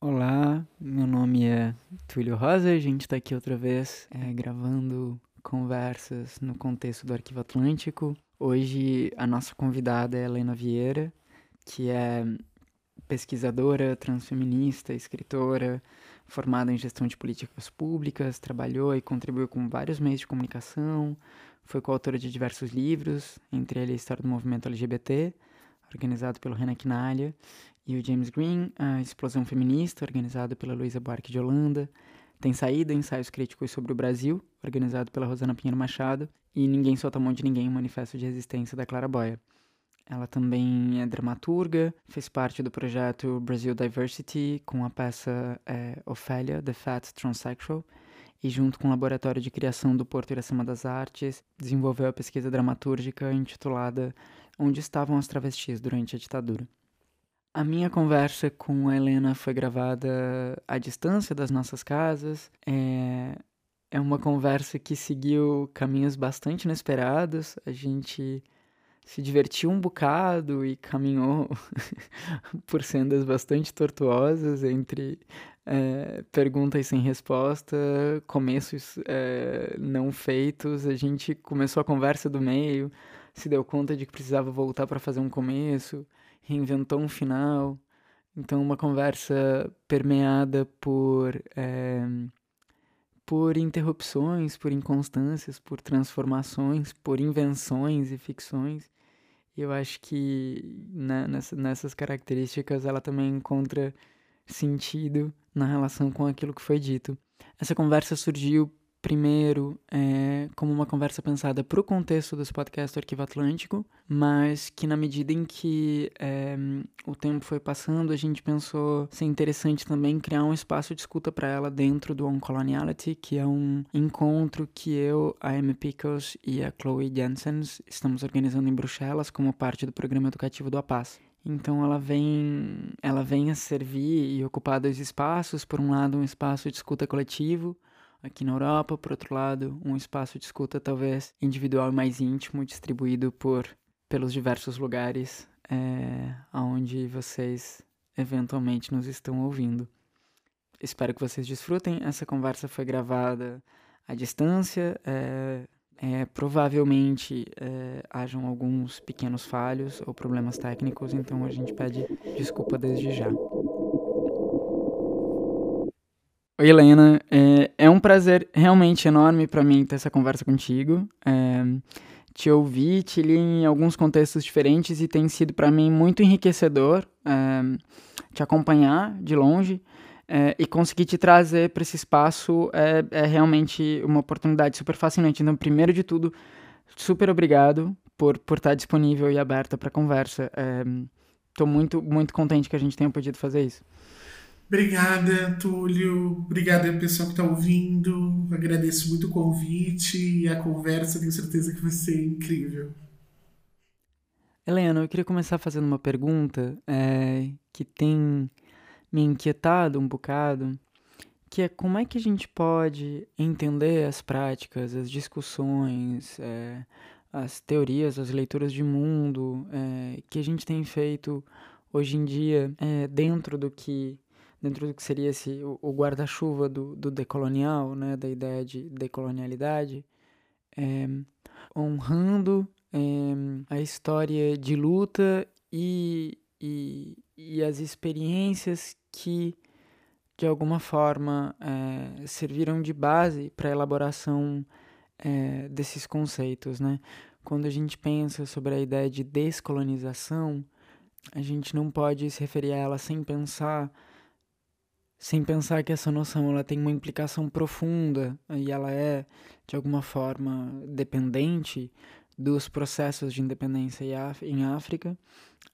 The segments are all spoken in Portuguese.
Olá, meu nome é Túlio Rosa, a gente está aqui outra vez é, gravando conversas no contexto do Arquivo Atlântico. Hoje a nossa convidada é Helena Vieira, que é pesquisadora, transfeminista, escritora, formada em gestão de políticas públicas, trabalhou e contribuiu com vários meios de comunicação, foi coautora de diversos livros, entre eles a História do Movimento LGBT, organizado pelo Renan Quinalha, e o James Green, a Explosão Feminista, organizado pela Luísa Buarque de Holanda, tem saída ensaios críticos sobre o Brasil, organizado pela Rosana Pinheiro Machado, e Ninguém Solta a Mão de Ninguém, manifesto de resistência da Clara Boia. Ela também é dramaturga, fez parte do projeto Brasil Diversity com a peça é, Ofélia, The Fat Transsexual, e junto com o Laboratório de Criação do Porto Iracema das Artes, desenvolveu a pesquisa dramatúrgica intitulada Onde Estavam as Travestis Durante a Ditadura. A minha conversa com a Helena foi gravada à distância das nossas casas. É, é uma conversa que seguiu caminhos bastante inesperados. A gente se divertiu um bocado e caminhou por sendas bastante tortuosas entre é, perguntas sem resposta, começos é, não feitos. A gente começou a conversa do meio, se deu conta de que precisava voltar para fazer um começo, reinventou um final. Então, uma conversa permeada por. É, por interrupções, por inconstâncias, por transformações, por invenções e ficções. E eu acho que né, nessa, nessas características ela também encontra sentido na relação com aquilo que foi dito. Essa conversa surgiu primeiro é, como uma conversa pensada para o contexto desse podcast Arquivo Atlântico, mas que na medida em que é, o tempo foi passando, a gente pensou ser interessante também criar um espaço de escuta para ela dentro do On Coloniality, que é um encontro que eu, a Amy Pickles e a Chloe Jensens estamos organizando em Bruxelas como parte do programa educativo do APAS. Então ela vem, ela vem a servir e ocupar dois espaços, por um lado um espaço de escuta coletivo, aqui na Europa, por outro lado, um espaço de escuta talvez individual e mais íntimo, distribuído por pelos diversos lugares é, onde vocês eventualmente nos estão ouvindo. Espero que vocês desfrutem. Essa conversa foi gravada à distância. É, é, provavelmente é, hajam alguns pequenos falhos ou problemas técnicos, então a gente pede desculpa desde já. Oi, Helena. É, é um prazer realmente enorme para mim ter essa conversa contigo. É, te ouvir, te li em alguns contextos diferentes e tem sido para mim muito enriquecedor é, te acompanhar de longe é, e conseguir te trazer para esse espaço é, é realmente uma oportunidade super fascinante. Então, primeiro de tudo, super obrigado por, por estar disponível e aberta para conversa. Estou muito, muito contente que a gente tenha podido fazer isso. Obrigada, Túlio. Obrigada pessoal que está ouvindo. Agradeço muito o convite e a conversa. Tenho certeza que vai ser incrível. Helena, eu queria começar fazendo uma pergunta é, que tem me inquietado um bocado, que é como é que a gente pode entender as práticas, as discussões, é, as teorias, as leituras de mundo é, que a gente tem feito hoje em dia é, dentro do que dentro do que seria esse, o, o guarda-chuva do, do decolonial, né, da ideia de decolonialidade, é, honrando é, a história de luta e, e, e, as experiências que, de alguma forma, é, serviram de base para a elaboração desses conceitos. Né? Quando a gente pensa sobre a ideia de descolonização, a gente não pode se referir a ela sem pensar sem pensar que essa noção ela tem uma implicação profunda e ela é de alguma forma dependente dos processos de independência em África.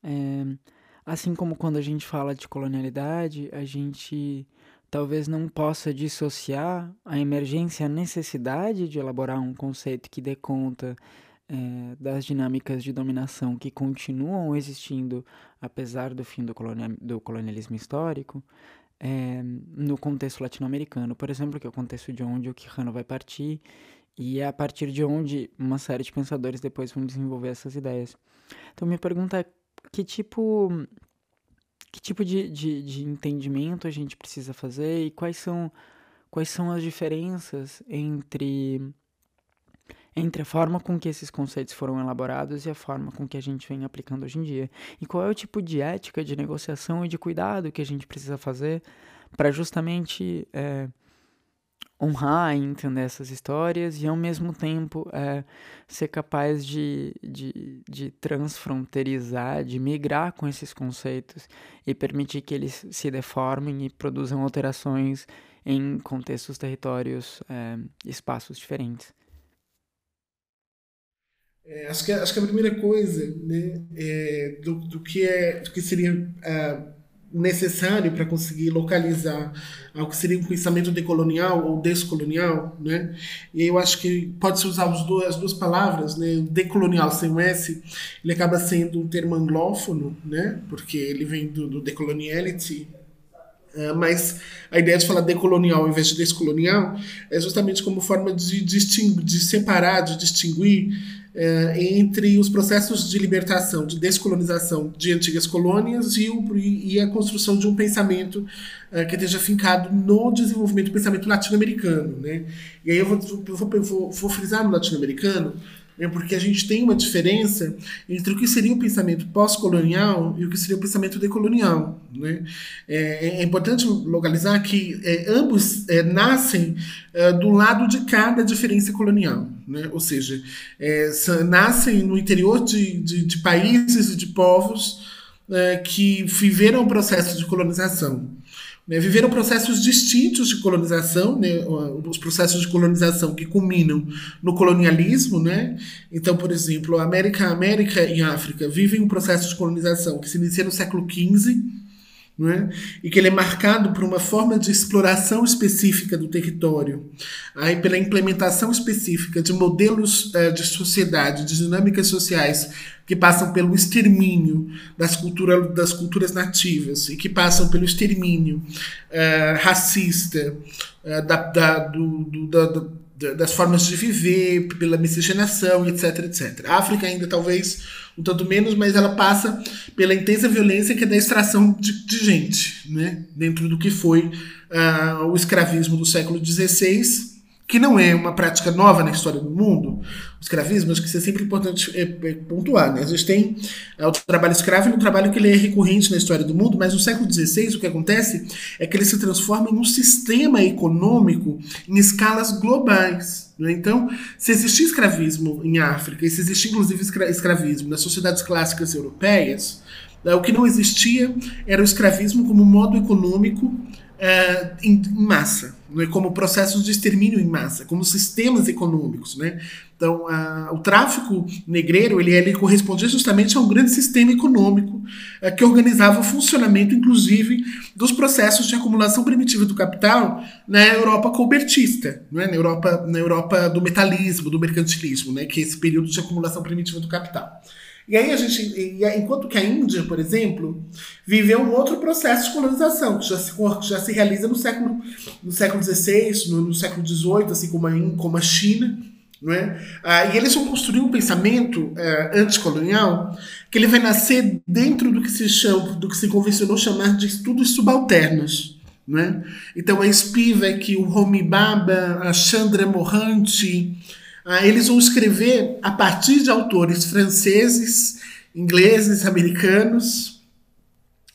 É, assim como quando a gente fala de colonialidade, a gente talvez não possa dissociar a emergência, a necessidade de elaborar um conceito que dê conta é, das dinâmicas de dominação que continuam existindo apesar do fim do, colonialismo histórico, é, no contexto latino-americano, por exemplo, que é o contexto de onde o Quijano vai partir, e é a partir de onde uma série de pensadores depois vão desenvolver essas ideias. Então, minha pergunta é: que tipo, que tipo de, de, de entendimento a gente precisa fazer e quais são, quais são as diferenças entre entre a forma com que esses conceitos foram elaborados e a forma com que a gente vem aplicando hoje em dia. E qual é o tipo de ética, de negociação e de cuidado que a gente precisa fazer para justamente é, honrar e entender essas histórias e ao mesmo tempo é, ser capaz de, de, de transfronteirizar, de migrar com esses conceitos e permitir que eles se deformem e produzam alterações em contextos, territórios, é, espaços diferentes. É, acho, que, acho que a primeira coisa né, é, do, do, que é, do que seria uh, necessário para conseguir localizar algo que seria um pensamento decolonial ou descolonial, né? E eu acho que pode-se usar os dois, as duas palavras, né? Decolonial sem o S, ele acaba sendo um termo anglófono, né? Porque ele vem do, do decoloniality, Uh, mas a ideia de falar decolonial ao invés de descolonial é justamente como forma de, distinguir, de separar, de distinguir é, entre os processos de libertação, de descolonização de antigas colônias e, o, e a construção de um pensamento é, que esteja fincado no desenvolvimento do pensamento latino-americano. Né? E aí eu vou, vou, vou, vou frisar no latino-americano, é porque a gente tem uma diferença entre o que seria o pensamento pós-colonial e o que seria o pensamento decolonial. Né? É, é importante localizar que é, ambos é, nascem é, do lado de cada diferença colonial. Né? Ou seja, é, nascem no interior de, de, de países e de povos é, que viveram o processo de colonização né, viveram processos distintos de colonização, né, os processos de colonização que culminam no colonialismo, né? Então, por exemplo, a América, América e a África vivem um processo de colonização que se inicia no século XV, é? e que ele é marcado por uma forma de exploração específica do território, aí pela implementação específica de modelos uh, de sociedade, de dinâmicas sociais que passam pelo extermínio das, cultura, das culturas nativas e que passam pelo extermínio uh, racista uh, da, da, do, do, da, das formas de viver, pela miscigenação, etc, etc. A África ainda talvez um tanto menos, mas ela passa pela intensa violência que é da extração de, de gente, né? dentro do que foi uh, o escravismo do século XVI, que não é uma prática nova na história do mundo, o escravismo, acho que isso é sempre importante é, é, pontuar. Né? A gente tem é, o trabalho escravo e um trabalho que ele é recorrente na história do mundo, mas no século XVI o que acontece é que ele se transforma em um sistema econômico em escalas globais. Né? Então, se existia escravismo em África, e se existia inclusive escravismo nas sociedades clássicas europeias, né, o que não existia era o escravismo como modo econômico em, massa, né, como processos de extermínio em massa, como sistemas econômicos. Né? Então, a, o tráfico negreiro ele, ele correspondia justamente a um grande sistema econômico é, que organizava o funcionamento, inclusive, dos processos de acumulação primitiva do capital na Europa colbertista, né? na, Europa, na Europa do metalismo, do mercantilismo, né? que é esse período de acumulação primitiva do capital. E aí a gente, enquanto que a Índia, por exemplo, viveu um outro processo de colonização que já se, já se realiza no século no século XVI, no, no século XVIII, assim como a, como a China, não é? Ah, e eles vão construir um pensamento eh, anticolonial que ele vai nascer dentro do que se chama, do que se convencionou chamar de estudos subalternos. Não é? Então a Spivak, o Homi Baba, a Chandra Mohanty, ah, eles vão escrever a partir de autores franceses, ingleses, americanos,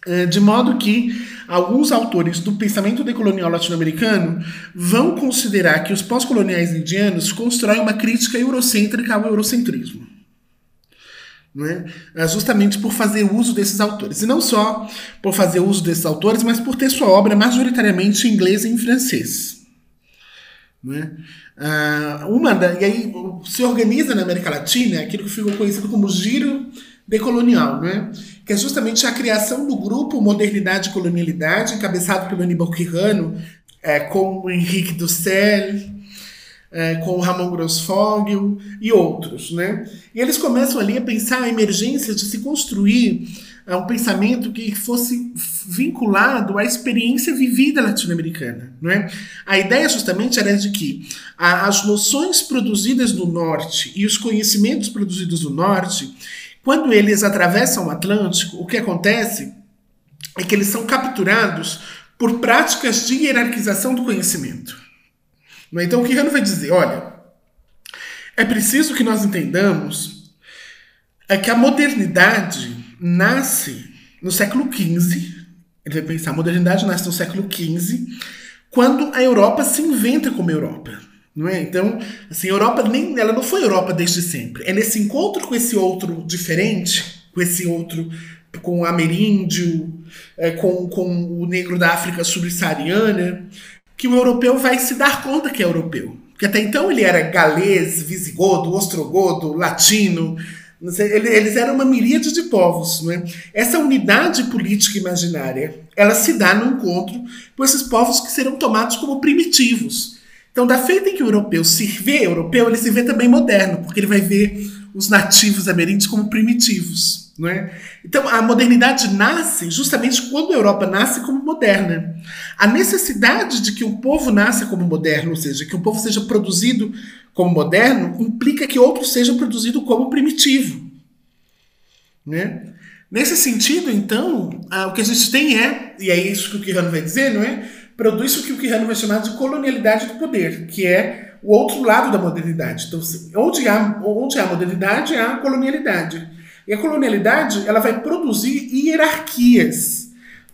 eh, de modo que alguns autores do pensamento decolonial latino-americano vão considerar que os pós-coloniais indianos constroem uma crítica eurocêntrica ao eurocentrismo. Né? Justamente por fazer uso desses autores. E não só por fazer uso desses autores, mas por ter sua obra majoritariamente em inglês e em francês. Né? Uh, uma da, e aí se organiza na América Latina aquilo que ficou conhecido como giro decolonial, né? que é justamente a criação do grupo Modernidade e Colonialidade, encabeçado pelo Aníbal Quirrano, é, com o Henrique Dussel, é, com o Ramon Grossfogel e outros. Né? E eles começam ali a pensar a emergência de se construir uh, um pensamento que fosse vinculado à experiência vivida latino-americana. Não é? A ideia justamente era de que a, as noções produzidas no norte e os conhecimentos produzidos no norte, quando eles atravessam o Atlântico, o que acontece é que eles são capturados por práticas de hierarquização do conhecimento. É? Então, o que Rano vai dizer? Olha, é preciso que nós entendamos é que a modernidade nasce no século XV. Ele vai pensar, a modernidade nasce no século XV, quando a Europa se inventa como Europa. Não é? Então, assim, a Europa nem, ela não foi Europa desde sempre. É nesse encontro com esse outro diferente, com esse outro, com o ameríndio, é, com, com o negro da África subsaariana, que o europeu vai se dar conta que é europeu. Porque até então ele era galês, visigodo, ostrogodo, latino. Eles eram uma miríade de povos. Não é? Essa unidade política imaginária ela se dá no encontro com esses povos que serão tomados como primitivos. Então, da feita em que o europeu se vê europeu, ele se vê também moderno, porque ele vai ver os nativos ameríndios como primitivos. Não é? Então, a modernidade nasce justamente quando a Europa nasce como moderna. A necessidade de que um povo nasça como moderno, ou seja, que um povo seja produzido como moderno, implica que outro seja produzido como primitivo. Né? Nesse sentido, então, o que a gente tem é, e é isso que o Quirano vai dizer, não é? Produz o que o Quirano vai chamar de colonialidade do poder, que é o outro lado da modernidade. Então, onde há, onde há modernidade, há colonialidade. E a colonialidade ela vai produzir hierarquias.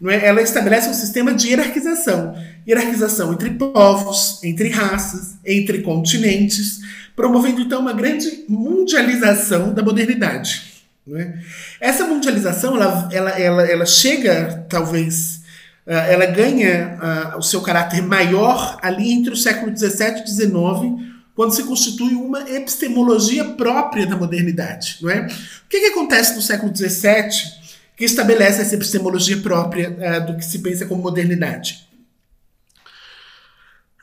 É? Ela estabelece um sistema de hierarquização. Hierarquização entre povos, entre raças, entre continentes, promovendo então uma grande mundialização da modernidade. É? Essa mundialização ela, ela, ela, ela chega, talvez, uh, ela ganha uh, o seu caráter maior ali entre o século XVII e XIX, quando se constitui uma epistemologia própria da modernidade. Não é? O que, que acontece no século XVII que estabelece essa epistemologia própria uh, do que se pensa como modernidade?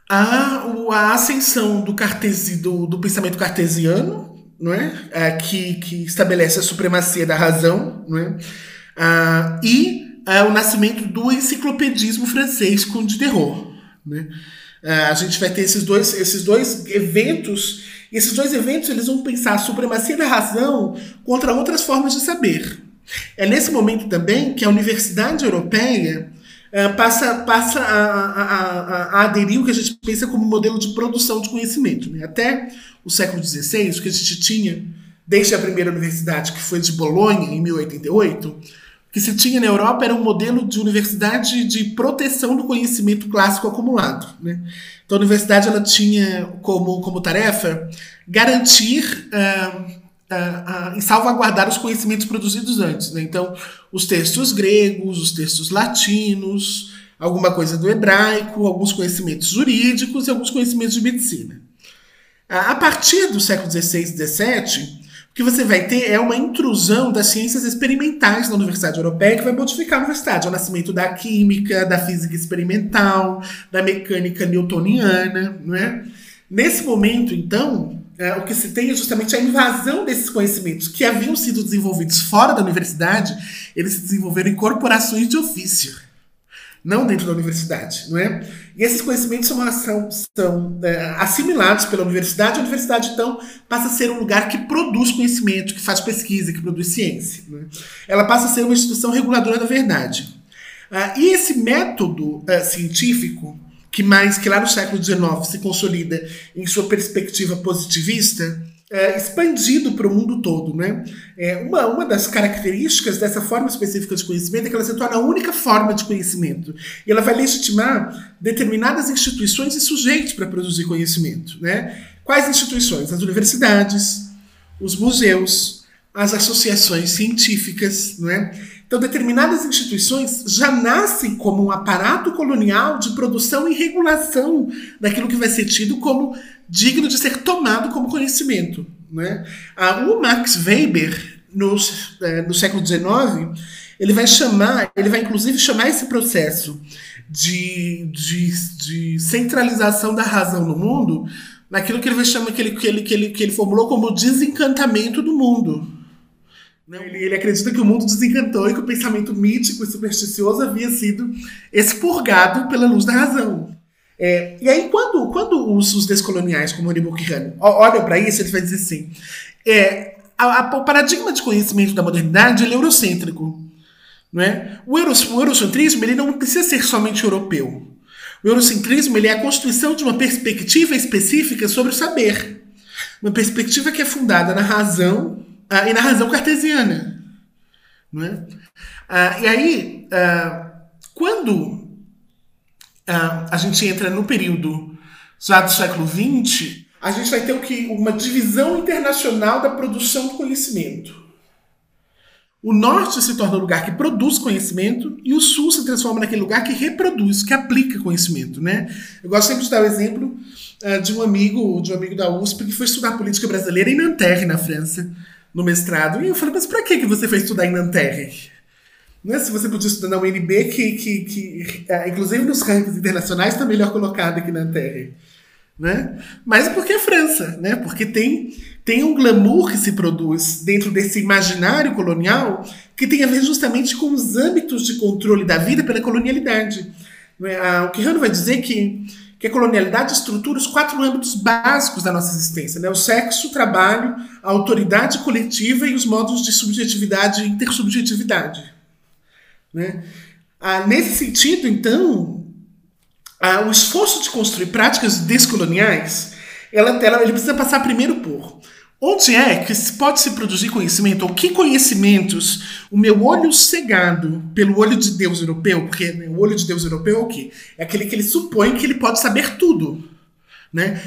Há a ascensão do, cartesi, do, do pensamento cartesiano, não é? Uh, que, que estabelece a supremacia da razão, não é? Uh, e o nascimento do enciclopedismo francês com Diderot. Né? É, a gente vai ter esses dois, esses dois eventos, e esses dois eventos eles vão pensar a supremacia da razão contra outras formas de saber. É nesse momento também que a Universidade Europeia uh, passa, passa a, a, a, a, aderir o que a gente pensa como modelo de produção de conhecimento. Né? Até o século XVI, o que a gente tinha desde a primeira universidade, que foi de Bolonha, em 1088, que se tinha na Europa era um modelo de universidade de proteção do conhecimento clássico acumulado. Né? Então a universidade ela tinha como, como tarefa garantir uh, uh, uh, e salvaguardar os conhecimentos produzidos antes. Né? Então os textos gregos, os textos latinos, alguma coisa do hebraico, alguns conhecimentos jurídicos e alguns conhecimentos de medicina. A partir do século XVI e XVII, que você vai ter é uma intrusão das ciências experimentais na Universidade Europeia que vai modificar a universidade. É o nascimento da química, da física experimental, da mecânica newtoniana, não é? Nesse momento, então, é, o que se tem é justamente a invasão desses conhecimentos que haviam sido desenvolvidos fora da universidade, eles se desenvolveram em corporações de ofício não dentro da universidade, não é? E esses conhecimentos são, são, são é, assimilados pela universidade. A universidade, então, passa a ser um lugar que produz conhecimento, que faz pesquisa, que produz ciência. É? Ela passa a ser uma instituição reguladora da verdade. Ah, e esse método ah, científico, que mais que lá no século XIX se consolida em sua perspectiva positivista, é, expandido para o mundo todo. Né? É, uma, uma das características dessa forma específica de conhecimento é que ela se torna a única forma de conhecimento. E ela vai legitimar determinadas instituições e sujeitos para produzir conhecimento. Né? Quais instituições? As universidades, os museus, as associações científicas. Não é? Então, determinadas instituições já nascem como um aparato colonial de produção e regulação daquilo que vai ser tido como digno de ser tomado como conhecimento. Né? Ah, o Max Weber, no, é, no século XIX, ele vai chamar, ele vai inclusive chamar esse processo de, de, de centralização da razão no mundo naquilo que ele vai chamar, que ele, que ele, que ele, que ele formulou como desencantamento do mundo. Ele, ele, acredita que o mundo desencantou e que o pensamento mítico e supersticioso havia sido expurgado pela luz da razão. É, e aí, quando, quando os, os descoloniais, como o Kihano, olham para isso, ele vai dizer assim: é, a, a, o paradigma de conhecimento da modernidade é eurocêntrico. Não é? o, euro, o eurocentrismo ele não precisa ser somente europeu. O eurocentrismo ele é a constituição de uma perspectiva específica sobre o saber. Uma perspectiva que é fundada na razão ah, e na razão cartesiana. Não é? Ah, e aí, ah, quando ah, a gente entra no período já do século XX, a gente vai ter o que? Uma divisão internacional da produção do conhecimento. O norte se torna o lugar que produz conhecimento e o sul se transforma naquele lugar que reproduz, que aplica conhecimento, né? Eu gosto sempre de dar o exemplo uh, de um amigo, de um amigo da USP que foi estudar política brasileira em Nanterre, na França no mestrado. E eu falei, mas para que você foi estudar em Nanterre? Não é se você podia estudar na UNB, que, que, que é, inclusive nos rankings internacionais está melhor colocado que Nanterre. Né? Mas porque é França, né? porque tem, tem um glamour que se produz dentro desse imaginário colonial que tem a ver justamente com os âmbitos de controle da vida pela colonialidade. Né? O Quirrano vai dizer que que a colonialidade estrutura os quatro âmbitos básicos da nossa existência: né? o sexo, o trabalho, a autoridade coletiva e os modos de subjetividade e intersubjetividade. Né? Ah, nesse sentido, então, ah, o esforço de construir práticas descoloniais ela, ela, ele precisa passar primeiro por Onde é que pode se produzir conhecimento? Ou que conhecimentos o meu olho cegado pelo olho de Deus europeu, porque né, o olho de Deus europeu é o quê? É aquele que ele supõe que ele pode saber tudo. Né?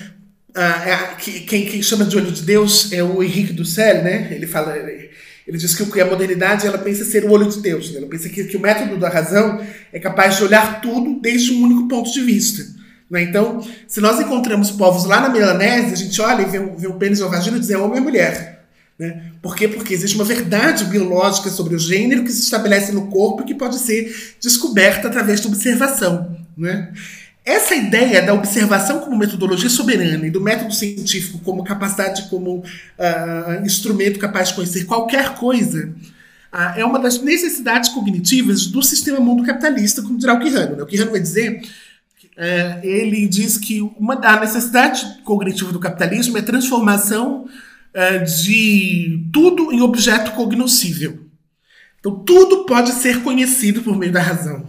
Ah, é, quem, quem, chama de olho de Deus é o Henrique Dussel, né? Ele fala, ele diz que a modernidade ela pensa ser o olho de Deus. Né? Ela pensa que, que o método da razão é capaz de olhar tudo desde um único ponto de vista. Né? Então, se nós encontramos povos lá na Melanésia, a gente olha e vê, vê o pênis ou a vagina e diz é homem ou mulher. Né? Por quê? Porque existe uma verdade biológica sobre o gênero que se estabelece no corpo e que pode ser descoberta através da observação. Né? Essa ideia da observação como metodologia soberana e do método científico como capacidade, como uh, instrumento capaz de conhecer qualquer coisa, uh, é uma das necessidades cognitivas do sistema mundo capitalista, como dirá o Quirano. Né? O Quirano vai dizer é, ele diz que uma da necessidade cognitiva do capitalismo é a transformação é, de tudo em objeto cognoscível. Então, tudo pode ser conhecido por meio da razão.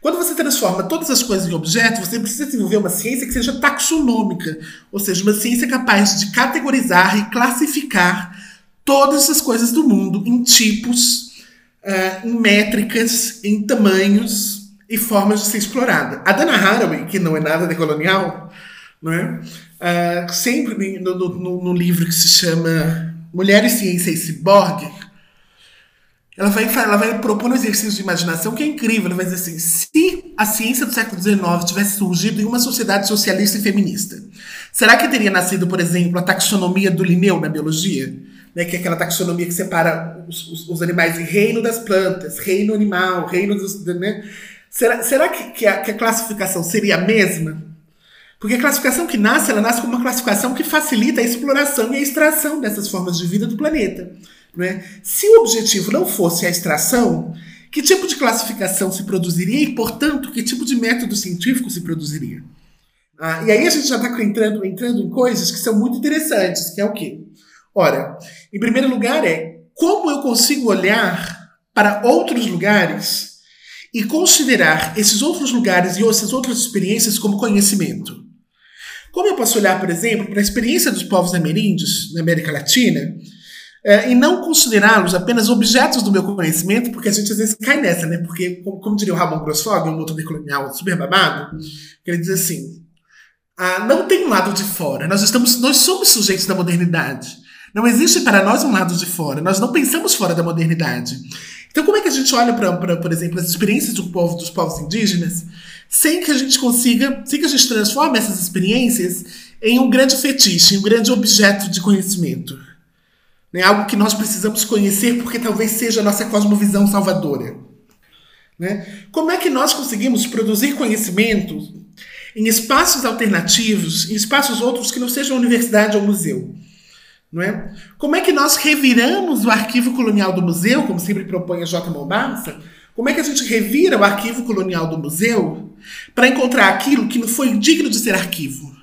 Quando você transforma todas as coisas em objeto, você precisa desenvolver uma ciência que seja taxonômica, ou seja, uma ciência capaz de categorizar e classificar todas as coisas do mundo em tipos, uh, em métricas, em tamanhos, e formas de ser explorada. A Dana Haraway, que não é nada decolonial, não é? Uh, sempre no, no, no, livro que se chama Mulheres, Ciência e Ciborgue, ela vai, ela vai propor um exercício de imaginação que é incrível. Ela vai dizer assim: se a ciência do século XIX tivesse surgido em uma sociedade socialista e feminista, será que teria nascido, por exemplo, a taxonomia do Linneu na biologia? Né, que é aquela taxonomia que separa os, os, os animais em reino das plantas, reino animal, reino dos. Né? Será, será que, que, a, que a classificação seria a mesma? Porque a classificação que nasce, ela nasce como uma classificação que facilita a exploração e a extração dessas formas de vida do planeta. Não é? Se o objetivo não fosse a extração, que tipo de classificação se produziria e, portanto, que tipo de método científico se produziria? Ah, e aí a gente já está entrando, entrando em coisas que são muito interessantes, que é o quê? Ora, em primeiro lugar é como eu consigo olhar para outros lugares e considerar esses outros lugares e essas outras experiências como conhecimento. Como eu posso olhar, por exemplo, para a experiência dos povos ameríndios na América Latina é, e não considerá-los apenas objetos do meu conhecimento, porque a gente às vezes cai nessa, né? Porque, como, diria o Ramon Grossfog, um outro decolonial super babado, ele diz assim: ah, não tem um lado de fora, nós, estamos, nós somos sujeitos da modernidade. Não existe para nós um lado de fora, nós não pensamos fora da modernidade. Então, como é que a gente olha para, por exemplo, as experiências do povo, dos povos indígenas, sem que a gente consiga, sem que a gente transforme essas experiências em um grande fetiche, em um grande objeto de conhecimento? Né? Algo que nós precisamos conhecer porque talvez seja a nossa cosmovisão salvadora. Né? Como é que nós conseguimos produzir conhecimento em espaços alternativos, em espaços outros que não sejam universidade ou museu? É? Como é que nós reviramos o arquivo colonial do museu, como sempre propõe a J. Mombassa? Como é que a gente revira o arquivo colonial do museu para encontrar aquilo que não foi digno de ser arquivo?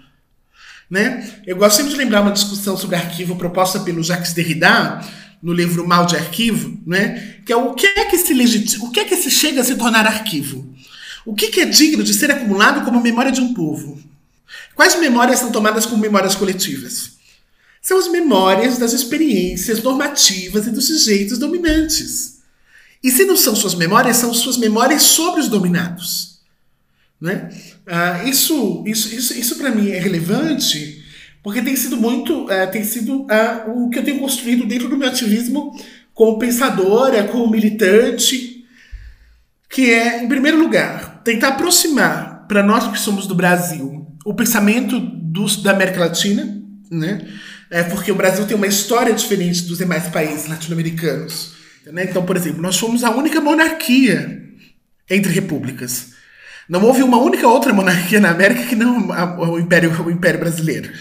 Né? Eu gosto sempre de lembrar uma discussão sobre arquivo proposta pelo Jacques Derrida no livro Mal de Arquivo, né? que é o que é que se legitima, o que é que se chega a se tornar arquivo? O que, que é digno de ser acumulado como memória de um povo? Quais memórias são tomadas como memórias coletivas? São as memórias das experiências normativas e dos sujeitos dominantes. E se não são suas memórias, são suas memórias sobre os dominados. Né? Ah, isso, isso, isso, isso para mim é relevante porque tem sido muito, uh, tem sido uh, o que eu tenho construído dentro do meu ativismo como pensadora, como militante, que é, em primeiro lugar, tentar aproximar para nós que somos do Brasil o pensamento dos, da América Latina, né? É porque o Brasil tem uma história diferente dos demais países latino-americanos. Né? Então, por exemplo, nós somos a única monarquia entre repúblicas. Não houve uma única outra monarquia na América que não o Império, o Império Brasileiro.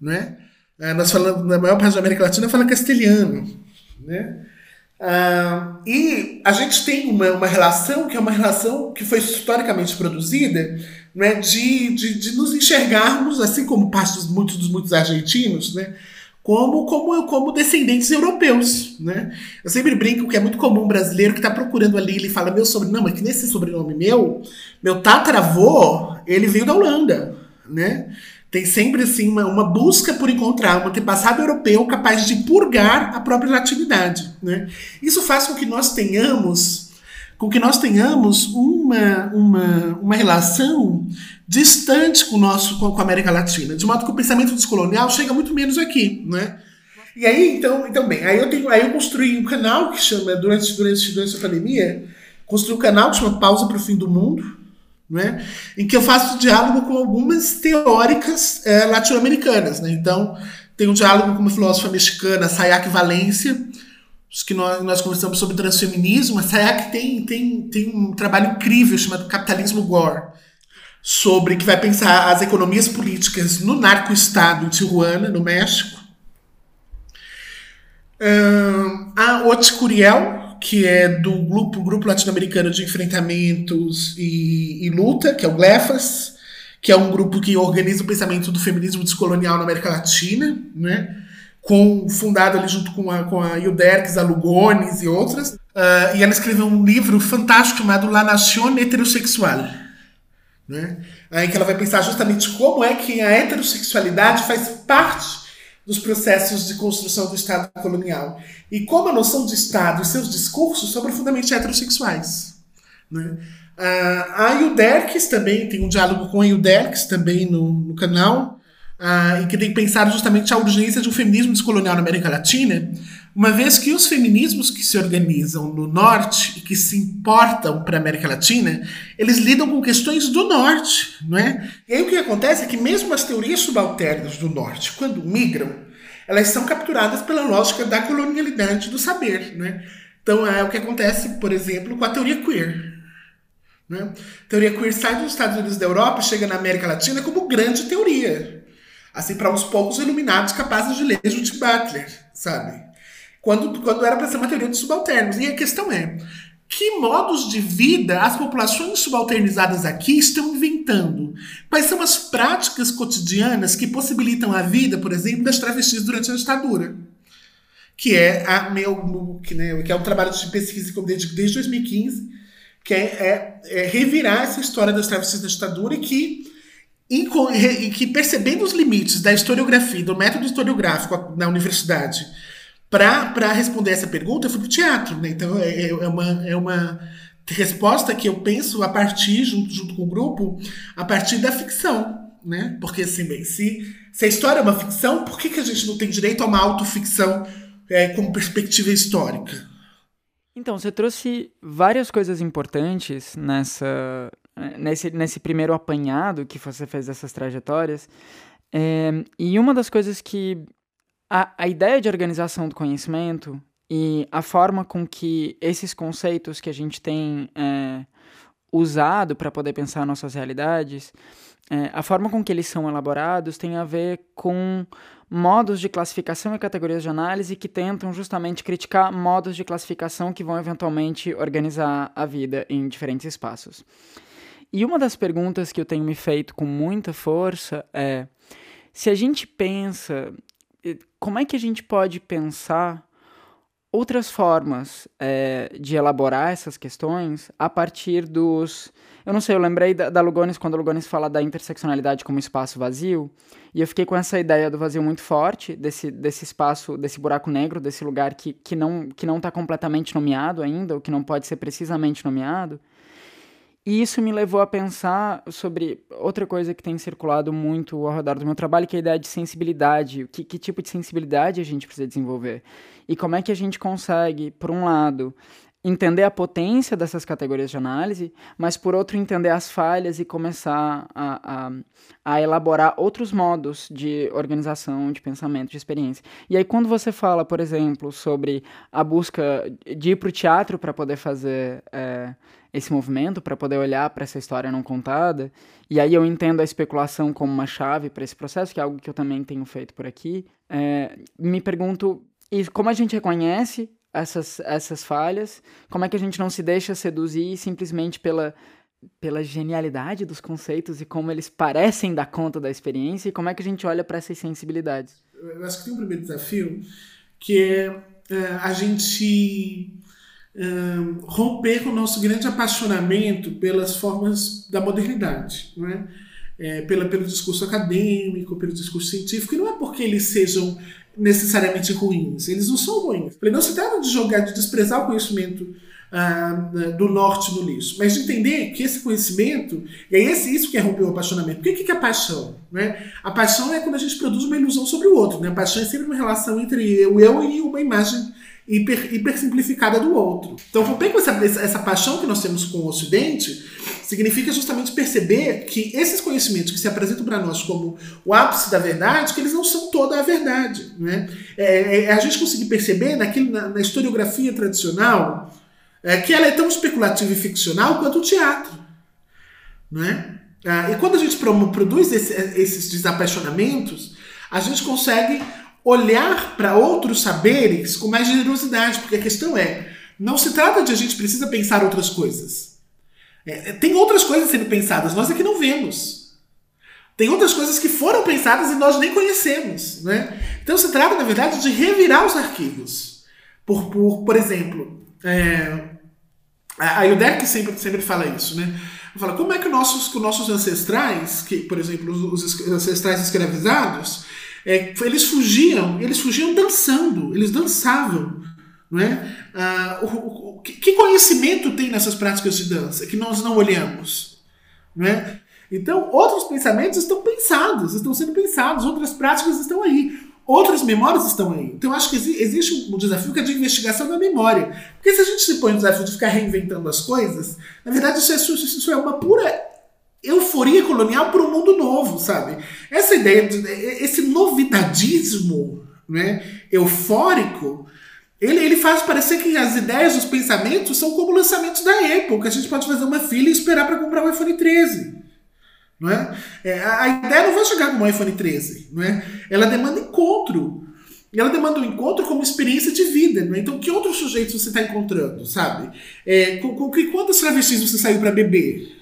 Né? Ah, nós falamos, na maior parte da América Latina, fala castelhano. Né? Ah, e a gente tem uma, uma relação que é uma relação que foi historicamente produzida né, de, de, de nos enxergarmos, assim como parte dos muitos dos muitos argentinos, né, como, como, como descendentes europeus. Né? Eu sempre brinco que é muito comum um brasileiro que está procurando ali, ele fala meu sobrenome, mas que nesse sobrenome meu, meu tataravô, ele veio da Holanda. Né? Tem sempre assim uma, uma busca por encontrar um antepassado europeu capaz de purgar a própria latinidade. Né? Isso faz com que nós tenhamos com que nós tenhamos uma, uma, uma relação distante com, o nosso, com a América Latina, de modo que o pensamento descolonial chega muito menos aqui, né? E aí, então, então bem, aí eu, tenho, aí eu construí um canal que chama, durante, durante, durante a pandemia, construí um canal que chama Pausa para o Fim do Mundo, né? em que eu faço diálogo com algumas teóricas é, latino-americanas. Né? Então, tem um diálogo com uma filósofa mexicana, Sayaka Valência, que nós, nós conversamos sobre transfeminismo. A Sayaka tem, tem, tem um trabalho incrível chamado Capitalismo Gore, sobre que vai pensar as economias políticas no narco-estado em Tijuana, no México. Uh, a Oti Curiel, que é do grupo, grupo latino-americano de enfrentamentos e, e, luta, que é o GLEFAS, que é um grupo que organiza o pensamento do feminismo descolonial na América Latina, né? Com, fundado ali junto com a, com a Ilderques, a Lugones e outras. Uh, e ela escreveu um livro fantástico chamado La Nación Heterosexual, né? Aí que ela vai pensar justamente como é que a heterossexualidade faz parte dos processos de construção do Estado colonial. E como a noção de Estado e seus discursos são profundamente heterossexuais. Né? a Ilderques também, tem um diálogo com a Ilderques também no, no canal, e que tem pensado justamente a urgência de um feminismo descolonial na América Latina, uma vez que os feminismos que se organizam no Norte e que se importam para a América Latina, eles lidam com questões do Norte, não é? E aí o que acontece é que mesmo as teorias subalternas do Norte, quando migram, elas são capturadas pela lógica da colonialidade do saber, né? Então é o que acontece, por exemplo, com a teoria queer. Né? A teoria queer sai dos Estados Unidos da Europa chega na América Latina como grande teoria. Assim, para uns poucos iluminados capazes de ler Judith Butler, sabe? quando, quando era para ser uma teoria de subalternos. E a questão é, que modos de vida as populações subalternizadas aqui estão inventando? Quais são as práticas cotidianas que possibilitam a vida, por exemplo, das travestis durante a ditadura? Que é, a meu, que, né, que é um trabalho de pesquisa que eu dedico desde 2015, que é, é, é revirar essa história das travestis da ditadura e que, e que percebendo os limites da historiografia, do método historiográfico na universidade, para responder essa pergunta, eu fui para o teatro. Né? Então, é, é, é, uma, é uma resposta que eu penso a partir, junto, junto com o grupo, a partir da ficção. Né? Porque, assim, bem, se, se a história é uma ficção, por que, que a gente não tem direito a uma autoficção é, como perspectiva histórica? Então, você trouxe várias coisas importantes nessa, nesse, nesse primeiro apanhado que você fez dessas trajetórias. É, e uma das coisas que a, a ideia de organização do conhecimento e a forma com que esses conceitos que a gente tem é, usado para poder pensar nossas realidades, é, a forma com que eles são elaborados tem a ver com modos de classificação e categorias de análise que tentam justamente criticar modos de classificação que vão eventualmente organizar a vida em diferentes espaços. E uma das perguntas que eu tenho me feito com muita força é: se a gente pensa, como é que a gente pode pensar outras formas é, de elaborar essas questões a partir dos. Eu não sei, eu lembrei da, da Lugones quando a Lugones fala da interseccionalidade como espaço vazio, e eu fiquei com essa ideia do vazio muito forte, desse, desse espaço, desse buraco negro, desse lugar que, que não está que não tá completamente nomeado ainda, ou que não pode ser precisamente nomeado. E isso me levou a pensar sobre outra coisa que tem circulado muito ao redor do meu trabalho, que é a ideia de sensibilidade. Que, que tipo de sensibilidade a gente precisa desenvolver? E como é que a gente consegue, por um lado, entender a potência dessas categorias de análise, mas por outro entender as falhas e começar a, a, a, elaborar outros modos de organização, de pensamento, de experiência. E aí quando você fala, por exemplo, sobre a busca de ir para o teatro para poder fazer é, esse movimento, para poder olhar para essa história não contada, e aí eu entendo a especulação como uma chave para esse processo, que é algo que eu também tenho feito por aqui, é, me pergunto e como a gente reconhece essas, essas falhas, como é que a gente não se deixa seduzir simplesmente pela, pela genialidade dos conceitos e como eles parecem dar conta da experiência? E como é que a gente olha para essas sensibilidades? Eu acho que tem um primeiro desafio que é, é a gente é, romper com o nosso grande apaixonamento pelas formas da modernidade, não é? É, pela, pelo discurso acadêmico, pelo discurso científico, e não é porque eles sejam necessariamente ruins. Eles não são ruins. Não se trata de jogar, de desprezar o conhecimento ah, do norte no lixo, mas de entender que esse conhecimento, e é esse, isso que é romper o apaixonamento. O que, que é paixão? Né? A paixão é quando a gente produz uma ilusão sobre o outro. Né? A paixão é sempre uma relação entre eu, eu e uma imagem hiper, hiper simplificada do outro. Então, romper com essa, essa paixão que nós temos com o Ocidente significa justamente perceber que esses conhecimentos que se apresentam para nós como o ápice da verdade, que eles não são toda a verdade. Né? É, é, é a gente conseguir perceber naquilo, na, na historiografia tradicional é, que ela é tão especulativa e ficcional quanto o teatro. Né? Ah, e quando a gente produz esse, esses desapaixonamentos, a gente consegue olhar para outros saberes com mais generosidade, porque a questão é, não se trata de a gente precisa pensar outras coisas. É, é, tem outras coisas sendo pensadas, nós é que não vemos. Tem outras coisas que foram pensadas e nós nem conhecemos. Né? Então se trata, na verdade, de revirar os arquivos. Por, por, por exemplo, é, a Yuderk sempre, sempre fala isso, né? Fala, como é que nossos, nossos ancestrais, que, por exemplo, os, os ancestrais escravizados, é, eles fugiam, eles fugiam dançando, eles dançavam. Não é? Ah, o, o, que conhecimento tem nessas práticas de dança que nós não olhamos? Não é? Então, outros pensamentos estão pensados, estão sendo pensados, outras práticas estão aí, outras memórias estão aí. Então, eu acho que existe um desafio que é de investigação da memória. Porque se a gente se põe no desafio de ficar reinventando as coisas, na verdade, isso é, isso é uma pura euforia colonial para um mundo novo, sabe? Essa ideia, de, esse novidadismo né, eufórico, ele, ele faz parecer que as ideias, os pensamentos são como lançamentos da época. A gente pode fazer uma fila e esperar para comprar o iPhone 13. Não é? É, a, ideia não vai chegar com o iPhone 13. Não é? Ela demanda encontro. E ela demanda um encontro como experiência de vida. Não é? Então, que outros sujeitos você está encontrando, sabe? É, com, com, com quantas travestis você saiu para beber?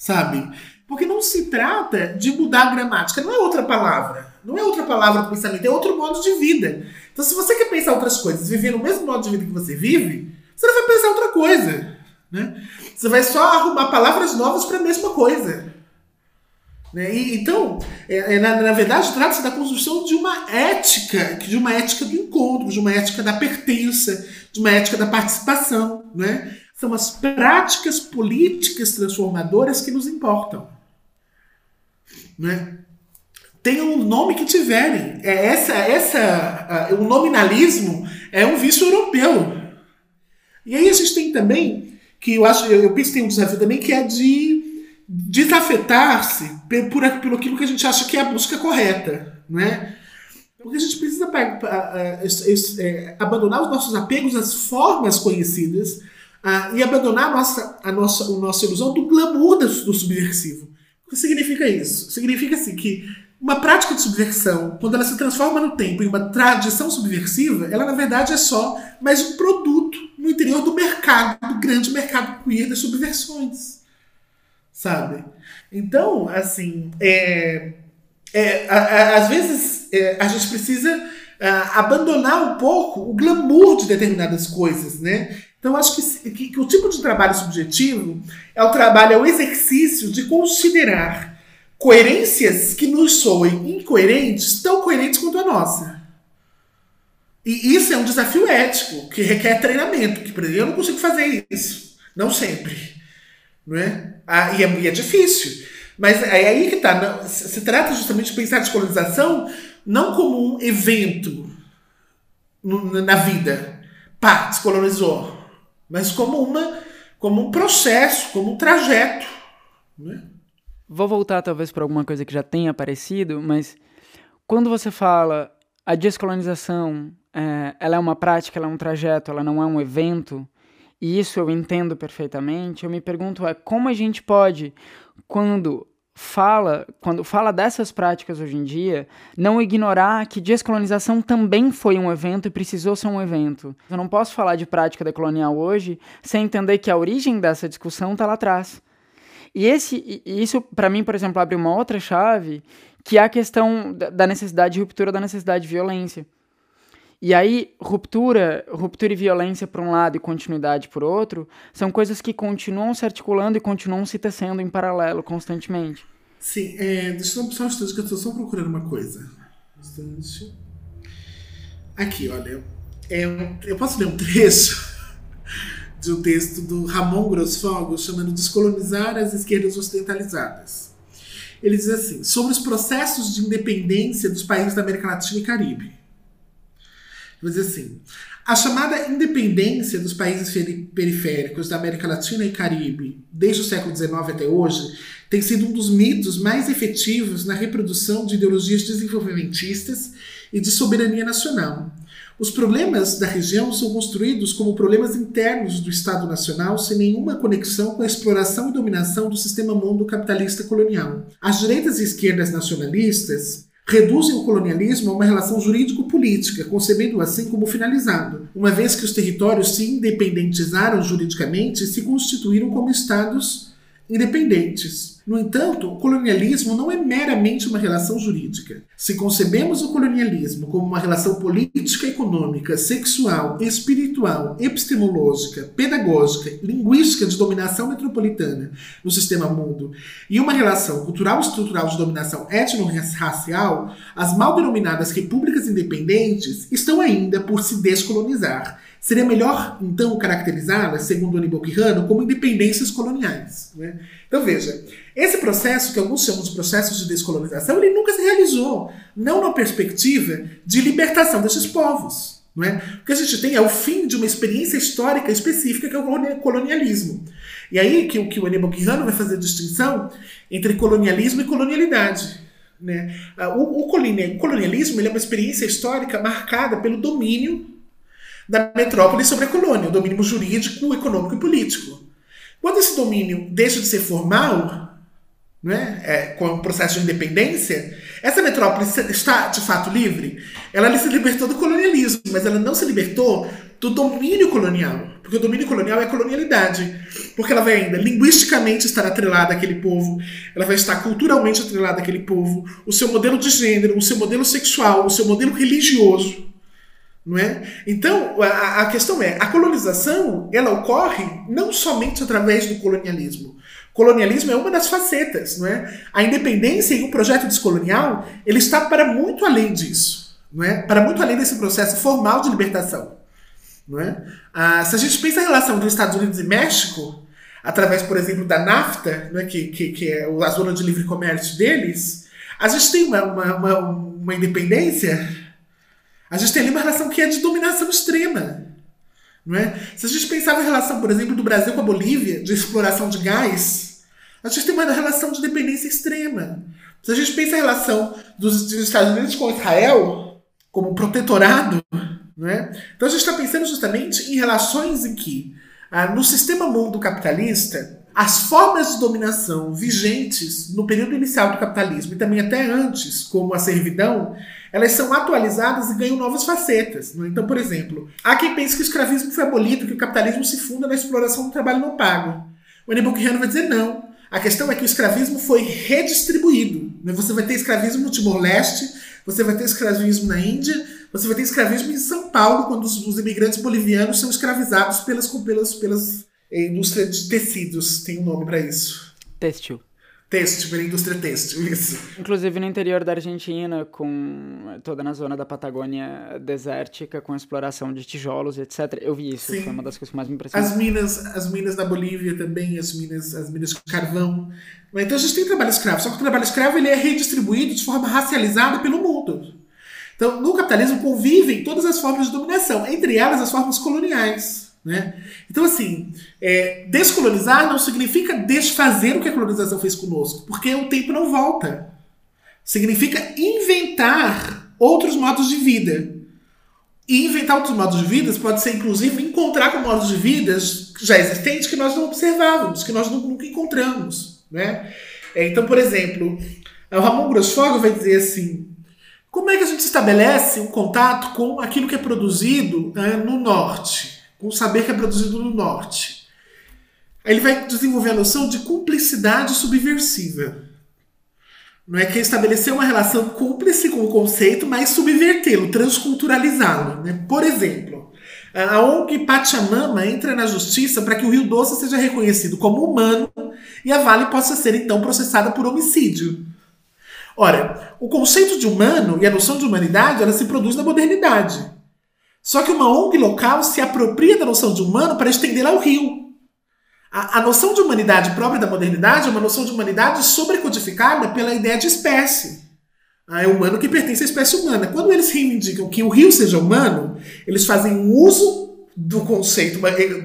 Sabe? Porque não se trata de mudar a gramática, não é outra palavra. Não é outra palavra para pensamento, é outro modo de vida. Então, se você quer pensar outras coisas, viver no mesmo modo de vida que você vive, você não vai pensar outra coisa. Né? Você vai só arrumar palavras novas para a mesma coisa. Né? E, então, é, é, na, na, verdade, trata-se da construção de uma ética, de uma ética do encontro, de uma ética da pertença, de uma ética da participação. Né? São as práticas políticas transformadoras que nos importam. Né? Tenham o nome que tiverem. É essa, essa, uh, o nominalismo é um vício europeu. E aí a gente tem também, que eu acho, eu penso que tem um desafio também, que é de desafetar-se por, por aquilo que a gente acha que é a busca correta. Né? Porque a gente precisa uh, abandonar os nossos apegos às formas conhecidas ah, e abandonar a nossa, a, nossa, a nossa ilusão do glamour do, do subversivo. O que significa isso? Significa assim, que uma prática de subversão, quando ela se transforma no tempo em uma tradição subversiva, ela na verdade é só mais um produto no interior do mercado, do grande mercado queer das subversões. Sabe? Então, assim, é, é, a, a, às vezes é, a gente precisa a, é, abandonar um pouco o glamour de determinadas coisas, né? Então, acho que, que, que o tipo de trabalho subjetivo é o trabalho, é o exercício de considerar coerências que nos soem incoerentes, tão coerentes quanto a nossa. E isso é um desafio ético, que requer treinamento, que eu não consigo fazer isso. Não sempre. Não é? Ah, e, é, e é difícil. Mas é aí que está. Se trata justamente de pensar a descolonização não como um evento na vida. Pá, descolonizou. Mas como, uma, como um processo, como um trajeto. Né? Vou voltar talvez para alguma coisa que já tenha aparecido, mas quando você fala a descolonização, é, ela é uma prática, ela é um trajeto, ela não é um evento, e isso eu entendo perfeitamente, eu me pergunto é como a gente pode, quando fala, quando fala dessas práticas hoje em dia, não ignorar que descolonização também foi um evento e precisou ser um evento. Eu não posso falar de prática decolonial hoje sem entender que a origem dessa discussão está lá atrás. E, esse, isso, para mim, por exemplo, abre uma outra chave, que é a questão da necessidade de ruptura, da necessidade de violência. E aí, ruptura, ruptura e violência por um lado e continuidade por outro, são coisas que continuam se articulando e continuam se tecendo em paralelo constantemente. Sim, é, deixa eu só um instante que eu estou só procurando uma coisa. Aqui, olha. É um, eu posso ler um trecho de um texto do Ramon Grosfogo chamando Descolonizar as Esquerdas Ocidentalizadas. Ele diz assim: sobre os processos de independência dos países da América Latina e Caribe. Ele diz assim: a chamada independência dos países periféricos da América Latina e Caribe, desde o século XIX até hoje, tem sido um dos mitos mais efetivos na reprodução de ideologias desenvolvimentistas e de soberania nacional os problemas da região são construídos como problemas internos do Estado Nacional sem nenhuma conexão com a exploração e dominação do sistema mundo capitalista colonial. As direitas e esquerdas nacionalistas reduzem o colonialismo a uma relação jurídico-política, concebendo-o assim como finalizado, uma vez que os territórios se independentizaram juridicamente e se constituíram como estados independentes. No entanto, o colonialismo não é meramente uma relação jurídica. Se concebemos o colonialismo como uma relação política, econômica, sexual, espiritual, epistemológica, pedagógica, linguística de dominação metropolitana no sistema mundo e uma relação cultural e estrutural de dominação étnico-racial, as mal denominadas repúblicas independentes estão ainda por se descolonizar Seria melhor, então, caracterizá-las, segundo Aníbal Quirrano, como independências coloniais. Né? Então, veja, esse processo, que alguns chamam de processo de descolonização, ele nunca se realizou, não na perspectiva de libertação desses povos. Não é? O que a gente tem é o fim de uma experiência histórica específica, que é o colonialismo. E aí que, que o Aníbal Quirrano vai fazer a distinção entre colonialismo e colonialidade. Né? Ah, o, o colonialismo é uma experiência histórica marcada pelo domínio da metrópole sobre a colônia, o domínio jurídico, econômico e político. Quando esse domínio deixa de ser formal, né, é, com o processo de independência, essa metrópole está de fato livre. Ela se libertou do colonialismo, mas ela não se libertou do domínio colonial. Porque o domínio colonial é colonialidade. Porque ela vai ainda linguisticamente estar atrelada àquele povo, ela vai estar culturalmente atrelada àquele povo, o seu modelo de gênero, o seu modelo sexual, o seu modelo religioso. Não é? Então, a, a questão é, a colonização, ela ocorre não somente através do colonialismo. Colonialismo é uma das facetas, não é? A independência e o projeto descolonial, ele está para muito além disso, não é? Para muito além desse processo formal de libertação, não é? Ah, se a gente pensa a relação dos Estados Unidos e México, através, por exemplo, da NAFTA, é? que, que, que é a zona de livre comércio deles, a gente tem uma, uma, uma, uma independência a gente tem ali uma relação que é de dominação extrema. Não é? Se a gente pensar na relação, por exemplo, do Brasil com a Bolívia, de exploração de gás, a gente tem uma relação de dependência extrema. Se a gente pensa a relação dos, dos Estados Unidos com Israel, como protetorado, é? então a gente está pensando justamente em relações em que, ah, no sistema mundo capitalista, as formas de dominação vigentes no período inicial do capitalismo e também até antes, como a servidão, elas são atualizadas e ganham novas facetas. Né? Então, por exemplo, há quem pense que o escravismo foi abolido, que o capitalismo se funda na exploração do trabalho não pago. O Enibukiano vai dizer não. A questão é que o escravismo foi redistribuído. Né? Você vai ter escravismo no Timor-Leste, você vai ter escravismo na Índia, você vai ter escravismo em São Paulo, quando os, os imigrantes bolivianos são escravizados pelas, pelas, pelas é indústria de tecidos, tem um nome para isso. Têxtil. Têxtil, pela indústria têxtil, isso. Inclusive no interior da Argentina, com toda na zona da Patagônia desértica, com exploração de tijolos, etc. Eu vi isso, Sim. foi uma das coisas que mais me impressionou. As minas, as minas da Bolívia também, as minas, as minas de carvão. Então a gente tem trabalho escravo, só que o trabalho escravo ele é redistribuído de forma racializada pelo mundo. Então, no capitalismo convivem todas as formas de dominação, entre elas as formas coloniais. Né? Então, assim, é, descolonizar não significa desfazer o que a colonização fez conosco, porque o tempo não volta. Significa inventar outros modos de vida. E inventar outros modos de vida pode ser, inclusive, encontrar com modos de vida já existentes que nós não observávamos, que nós nunca encontramos. Né? É, então, por exemplo, o Ramon Grossfogo vai dizer assim: como é que a gente estabelece um contato com aquilo que é produzido né, no norte? Com o saber que é produzido no norte. Ele vai desenvolver a noção de cumplicidade subversiva. Não é que é estabelecer uma relação cúmplice com o conceito, mas subvertê-lo, transculturalizá-lo. Né? Por exemplo, a ONG Pachamama entra na justiça para que o Rio Doce seja reconhecido como humano e a Vale possa ser então processada por homicídio. Ora, o conceito de humano e a noção de humanidade ela se produz na modernidade. Só que uma ONG local se apropria da noção de humano para estendê-la ao rio. A, a, noção de humanidade própria da modernidade é uma noção de humanidade sobrecodificada pela ideia de espécie. Ah, é humano que pertence à espécie humana. Quando eles reivindicam que o rio seja humano, eles fazem uso do conceito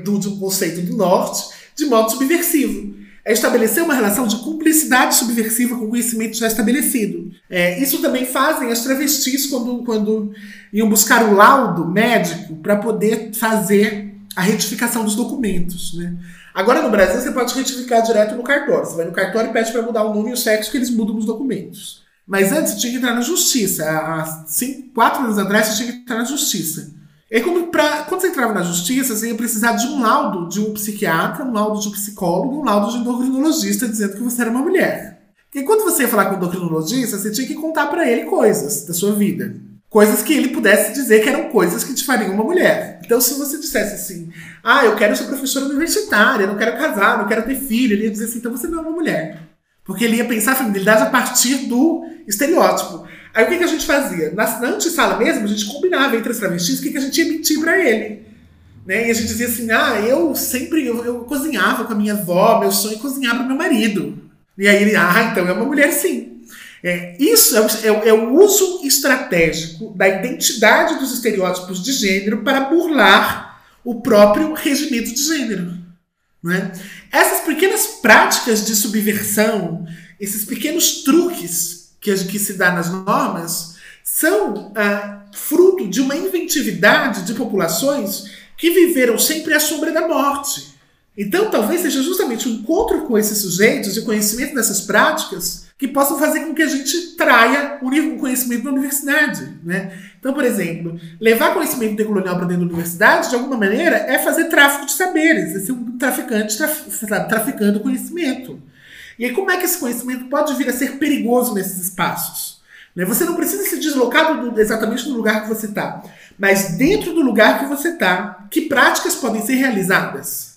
do, do conceito do norte de modo subversivo é estabelecer uma relação de cumplicidade subversiva com o conhecimento já estabelecido. É, isso também fazem as travestis quando, quando iam buscar o laudo médico para poder fazer a retificação dos documentos. Né? Agora no Brasil você pode retificar direto no cartório. Você vai no cartório e pede para mudar o nome e o sexo que eles mudam nos documentos. Mas antes tinha que entrar na justiça. Há cinco, quatro anos atrás tinha que entrar na justiça. É como pra, quando você entrava na justiça, você ia precisar de um laudo de um psiquiatra, um laudo de um psicólogo, um laudo de um endocrinologista dizendo que você era uma mulher. E quando você ia falar com o endocrinologista, você tinha que contar para ele coisas da sua vida. Coisas que ele pudesse dizer que eram coisas que te fariam uma mulher. Então, se você dissesse assim, ah, eu quero ser professora universitária, não quero casar, não quero ter filho, ele ia dizer assim, então você não é uma mulher. Porque ele ia pensar a feminilidade a partir do estereótipo. Aí o que, que a gente fazia? Na, na antessala mesmo, a gente combinava entre as travestis o que, que a gente ia mentir para ele. Né? E a gente dizia assim: ah, eu sempre eu, eu cozinhava com a minha avó, meu sonho é cozinhar para meu marido. E aí ele, ah, então é uma mulher sim. É, isso é, é, é, o uso estratégico da identidade dos estereótipos de gênero para burlar o próprio regimento de gênero. Né? Essas pequenas práticas de subversão, esses pequenos truques que, que se dá nas normas são ah, fruto de uma inventividade de populações que viveram sempre à sombra da morte. Então, talvez seja justamente o encontro com esses sujeitos e o conhecimento dessas práticas que possam fazer com que a gente traia o conhecimento da universidade. Né? Então, por exemplo, levar conhecimento decolonial para dentro da universidade, de alguma maneira, é fazer tráfico de saberes, é ser um traficante traf, traficando conhecimento. E aí, como é que esse conhecimento pode vir a ser perigoso nesses espaços? Né? Você não precisa se deslocar do, exatamente no lugar que você está, mas dentro do lugar que você está, que práticas podem ser realizadas?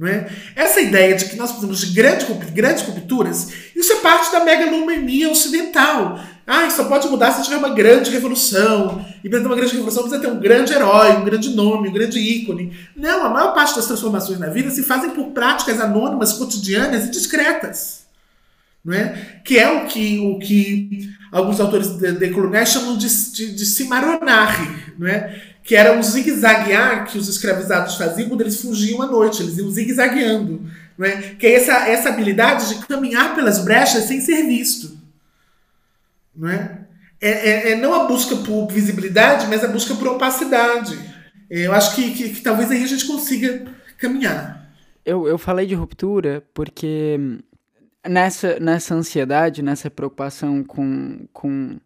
É? Essa ideia de que nós precisamos de grande, grandes rupturas, isso é parte da megalomania ocidental. Ah, só pode mudar se tiver uma grande revolução. E para ter uma grande revolução precisa ter um grande herói, um grande nome, um grande ícone. Não, a maior parte das transformações na vida se fazem por práticas anônimas, cotidianas e discretas não é? que é o que, o que alguns autores decoloniais chamam de, de, de cimarronare, não é? que era um zigue-zaguear que os escravizados faziam quando eles fugiam à noite, eles iam zigue-zagueando. Não é? Que é essa, essa habilidade de caminhar pelas brechas sem ser visto. Não é? É, é, é não a busca por visibilidade, mas a busca por opacidade. É, eu acho que, que, que talvez aí a gente consiga caminhar. eu, eu falei de ruptura porque nessa, nessa ansiedade, nessa preocupação com, com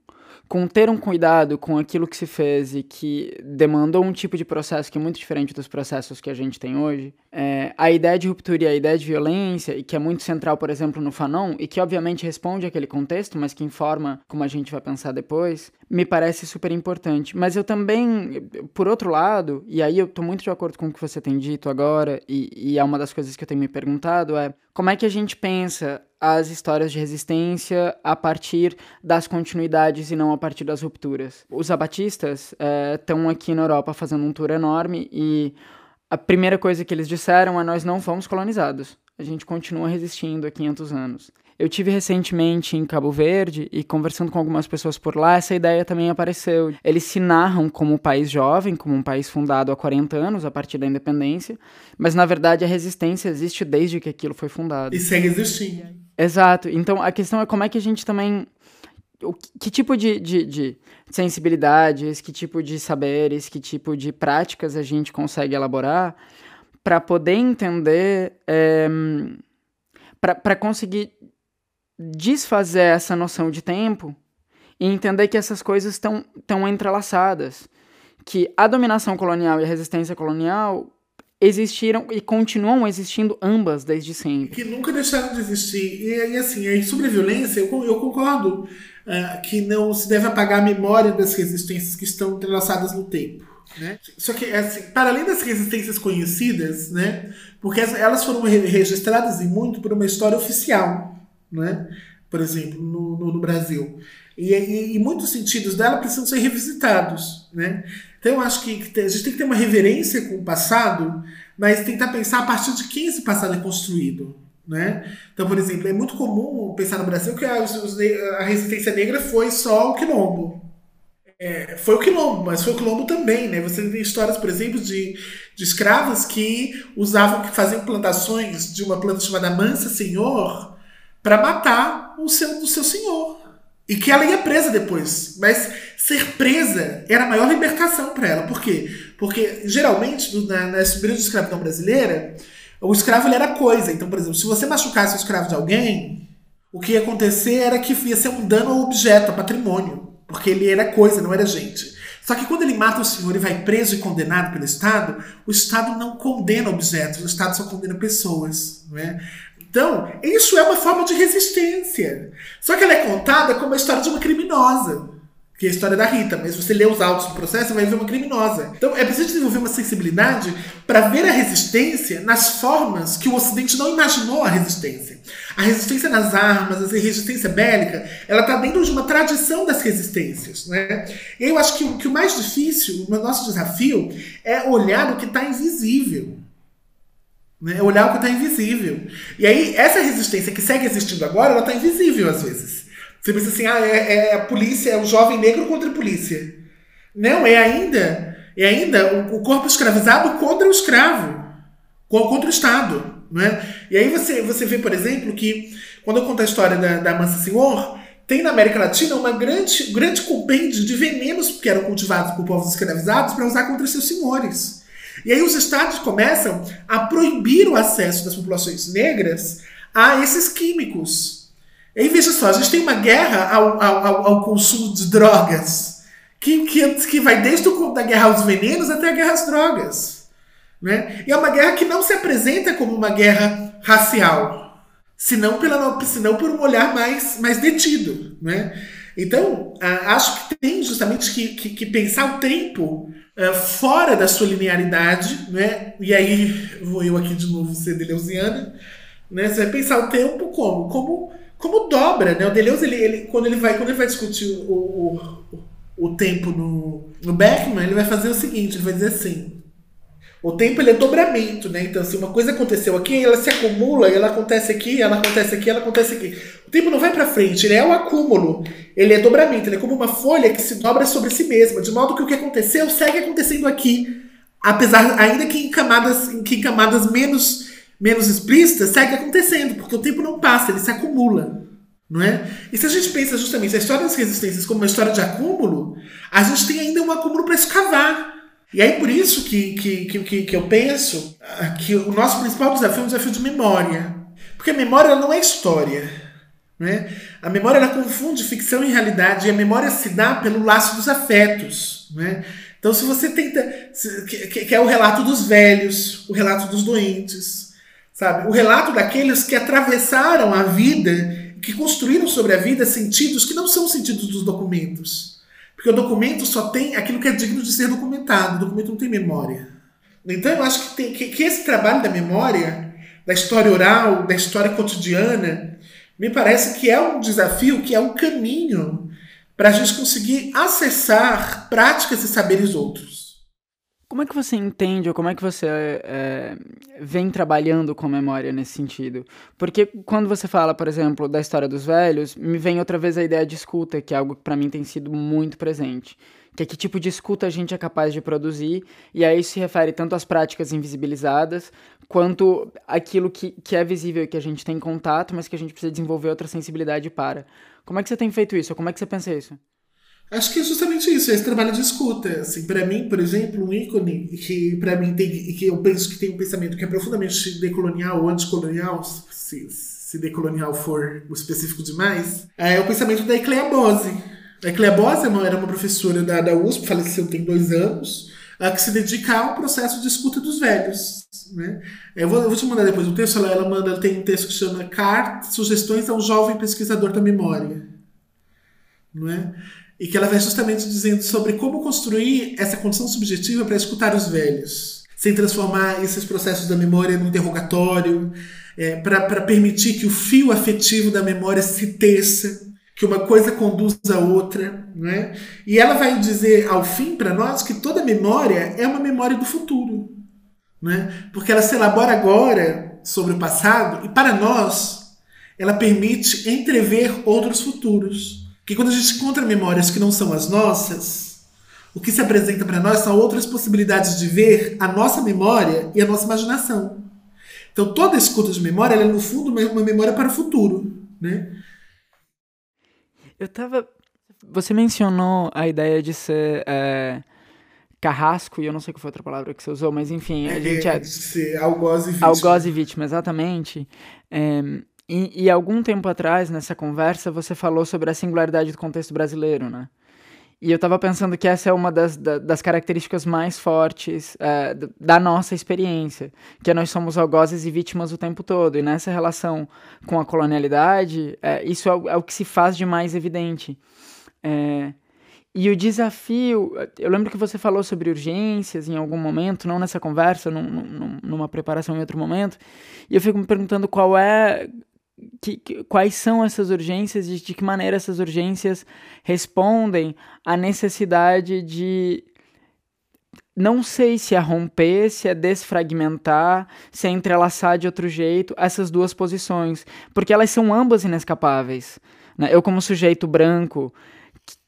com ter um cuidado com aquilo que se fez e que demandou um tipo de processo que é muito diferente dos processos que a gente tem hoje, é, a ideia de ruptura e a ideia de violência, e que é muito central, por exemplo, no Fanon, e que obviamente responde àquele contexto, mas que informa como a gente vai pensar depois, me parece super importante. Mas eu também, por outro lado, e aí eu estou muito de acordo com o que você tem dito agora, e, e é uma das coisas que eu tenho me perguntado, é como é que a gente pensa as histórias de resistência a partir das continuidades e não a partir das rupturas. Os abatistas estão é, aqui na Europa fazendo um tour enorme e a primeira coisa que eles disseram é nós não fomos colonizados. A gente continua resistindo há 500 anos. Eu tive recentemente em Cabo Verde e conversando com algumas pessoas por lá, essa ideia também apareceu. Eles se narram como um país jovem, como um país fundado há 40 anos, a partir da independência, mas na verdade a resistência existe desde que aquilo foi fundado. E segue existindo. Exato. Então a questão é como é que a gente também. O, que tipo de, de, de sensibilidades, que tipo de saberes, que tipo de práticas a gente consegue elaborar para poder entender, é, para conseguir desfazer essa noção de tempo e entender que essas coisas estão entrelaçadas. Que a dominação colonial e a resistência colonial existiram e continuam existindo ambas desde sempre. Que nunca deixaram de existir. E, e assim, aí sobre a violência, eu, eu concordo uh, que não se deve apagar a memória das resistências que estão entrelaçadas no tempo. Né? Só que, assim, para além das resistências conhecidas, né, porque elas foram registradas e muito por uma história oficial, né, por exemplo, no, no, no Brasil. E, e, e, muitos sentidos dela precisam ser revisitados. Né? Então eu acho que a gente tem que ter uma reverência com o passado, mas tentar pensar a partir de quem esse passado é construído. Né? Então, por exemplo, é muito comum pensar no Brasil que a, a resistência negra foi só o quilombo. É, foi o quilombo, mas foi o quilombo também, né? Você tem histórias, por exemplo, de, de escravos que usavam, que faziam plantações de uma planta chamada mansa senhor para matar o seu, o seu senhor. E que ela ia presa depois. Mas ser presa era a maior libertação para ela. Por quê? Porque geralmente, na, na de escravidão brasileira, o escravo ele era coisa. Então, por exemplo, se você machucasse o escravo de alguém, o que ia acontecer era que ia ser um dano ao objeto, ao patrimônio. Porque ele era coisa, não era gente. Só que quando ele mata o senhor e vai preso e condenado pelo Estado, o Estado não condena objetos, o Estado só condena pessoas. Não é? Então, isso é uma forma de resistência. Só que ela é contada como a história de uma criminosa. Que é a história da Rita, mas se você lê os autos do processo, você vai ver uma criminosa. Então é preciso desenvolver uma sensibilidade para ver a resistência nas formas que o Ocidente não imaginou a resistência. A resistência nas armas, a resistência bélica, ela está dentro de uma tradição das resistências. Né? E eu acho que, que o mais difícil, o nosso desafio, é olhar o que está invisível. Né? Olhar o que está invisível. E aí, essa resistência que segue existindo agora, ela está invisível às vezes. Você pensa assim, ah, é, é, a polícia, é o jovem negro contra a polícia. Não, é ainda, é ainda o, o corpo escravizado contra o escravo, contra o Estado. Né? E aí você, você vê, por exemplo, que quando eu conto a história da, da Mansa Senhor, tem na América Latina uma grande, grande compêndio de venenos que eram cultivados por povos escravizados para usar contra seus senhores. E aí os estados começam a proibir o acesso das populações negras a esses químicos. E aí veja só, a gente tem uma guerra ao, ao, ao consumo de drogas, que, que, que vai desde o, da guerra aos venenos até a guerra às drogas. Né? E é uma guerra que não se apresenta como uma guerra racial, senão, pela, senão por um olhar mais, mais detido. Né? Então, acho que tem justamente que, que, que pensar o tempo uh, fora da sua linearidade, né? E aí vou eu aqui de novo ser deleuziana, né? Você vai pensar o tempo como? Como, como dobra, né? O Deleuze, ele, ele, quando, ele vai, quando ele vai discutir o, o, o tempo no, no Beckman, ele vai fazer o seguinte, ele vai dizer assim, o tempo ele é dobramento, né? Então, se uma coisa aconteceu aqui, ela se acumula, ela acontece aqui, ela acontece aqui, ela acontece aqui. O tempo não vai para frente, ele é um acúmulo, ele é dobramento, ele é como uma folha que se dobra sobre si mesma, de modo que o que aconteceu segue acontecendo aqui, apesar ainda que em camadas, que em camadas menos menos explícitas, segue acontecendo, porque o tempo não passa, ele se acumula. Não é? E se a gente pensa justamente a história das resistências como uma história de acúmulo, a gente tem ainda um acúmulo para escavar. E aí por isso que, que, que, que eu penso que o nosso principal desafio é um desafio de memória. Porque a memória não é história. Né? A memória ela confunde ficção e realidade, e a memória se dá pelo laço dos afetos. Né? Então, se você tenta. Que, que é o relato dos velhos, o relato dos doentes, sabe? O relato daqueles que atravessaram a vida, que construíram sobre a vida sentidos que não são sentidos dos documentos. Porque o documento só tem aquilo que é digno de ser documentado, o documento não tem memória. Então, eu acho que, tem, que, que esse trabalho da memória, da história oral, da história cotidiana, me parece que é um desafio, que é um caminho para a gente conseguir acessar práticas e saberes outros. Como é que você entende ou como é que você é, vem trabalhando com memória nesse sentido? Porque quando você fala, por exemplo, da história dos velhos, me vem outra vez a ideia de escuta, que é algo que para mim tem sido muito presente. Que é que tipo de escuta a gente é capaz de produzir, e aí isso se refere tanto às práticas invisibilizadas, quanto aquilo que, que é visível e que a gente tem contato, mas que a gente precisa desenvolver outra sensibilidade para. Como é que você tem feito isso? Como é que você pensa isso? Acho que é justamente isso, esse trabalho de escuta. Assim, para mim, por exemplo, um ícone que para mim tem que eu penso que tem um pensamento que é profundamente decolonial ou anticolonial, se, se decolonial for o específico demais, é o pensamento da Ecleia Bose. A Ecleia Bose era uma professora da, da USP, faleceu tem dois anos, que se dedica ao processo de escuta dos velhos. Né? Eu, vou, eu vou te mandar depois um texto, ela, ela manda, tem um texto que chama Cart, Sugestões a um Jovem Pesquisador da Memória. Não é? E que ela vai justamente dizendo sobre como construir essa condição subjetiva para escutar os velhos, sem transformar esses processos da memória num interrogatório, é, para permitir que o fio afetivo da memória se teça, que uma coisa conduz a outra. Né? E ela vai dizer, ao fim, para nós, que toda memória é uma memória do futuro né? porque ela se elabora agora sobre o passado e, para nós, ela permite entrever outros futuros. Que quando a gente encontra memórias que não são as nossas, o que se apresenta para nós são outras possibilidades de ver a nossa memória e a nossa imaginação. Então, toda escuta de memória é, no fundo, uma memória para o futuro. Né? Eu estava. Você mencionou a ideia de ser. É carrasco, e eu não sei qual foi a outra palavra que você usou, mas enfim, a é, gente é. é algoz e vítima. Algoz e vítima, exatamente. É, e, e algum tempo atrás, nessa conversa, você falou sobre a singularidade do contexto brasileiro, né? E eu estava pensando que essa é uma das, das características mais fortes é, da nossa experiência, que nós somos algozes e vítimas o tempo todo. E nessa relação com a colonialidade, é, isso é o, é o, que se faz de mais evidente. É, e o desafio, eu lembro que você falou sobre urgências em algum momento, não nessa conversa, num, num, numa preparação em outro momento, e eu fico me perguntando qual é, que, que, quais são essas urgências e de que maneira essas urgências respondem à necessidade de não sei se é romper, se é desfragmentar, se é entrelaçar de outro jeito essas duas posições, porque elas são ambas inescapáveis. Né? Eu, como sujeito branco,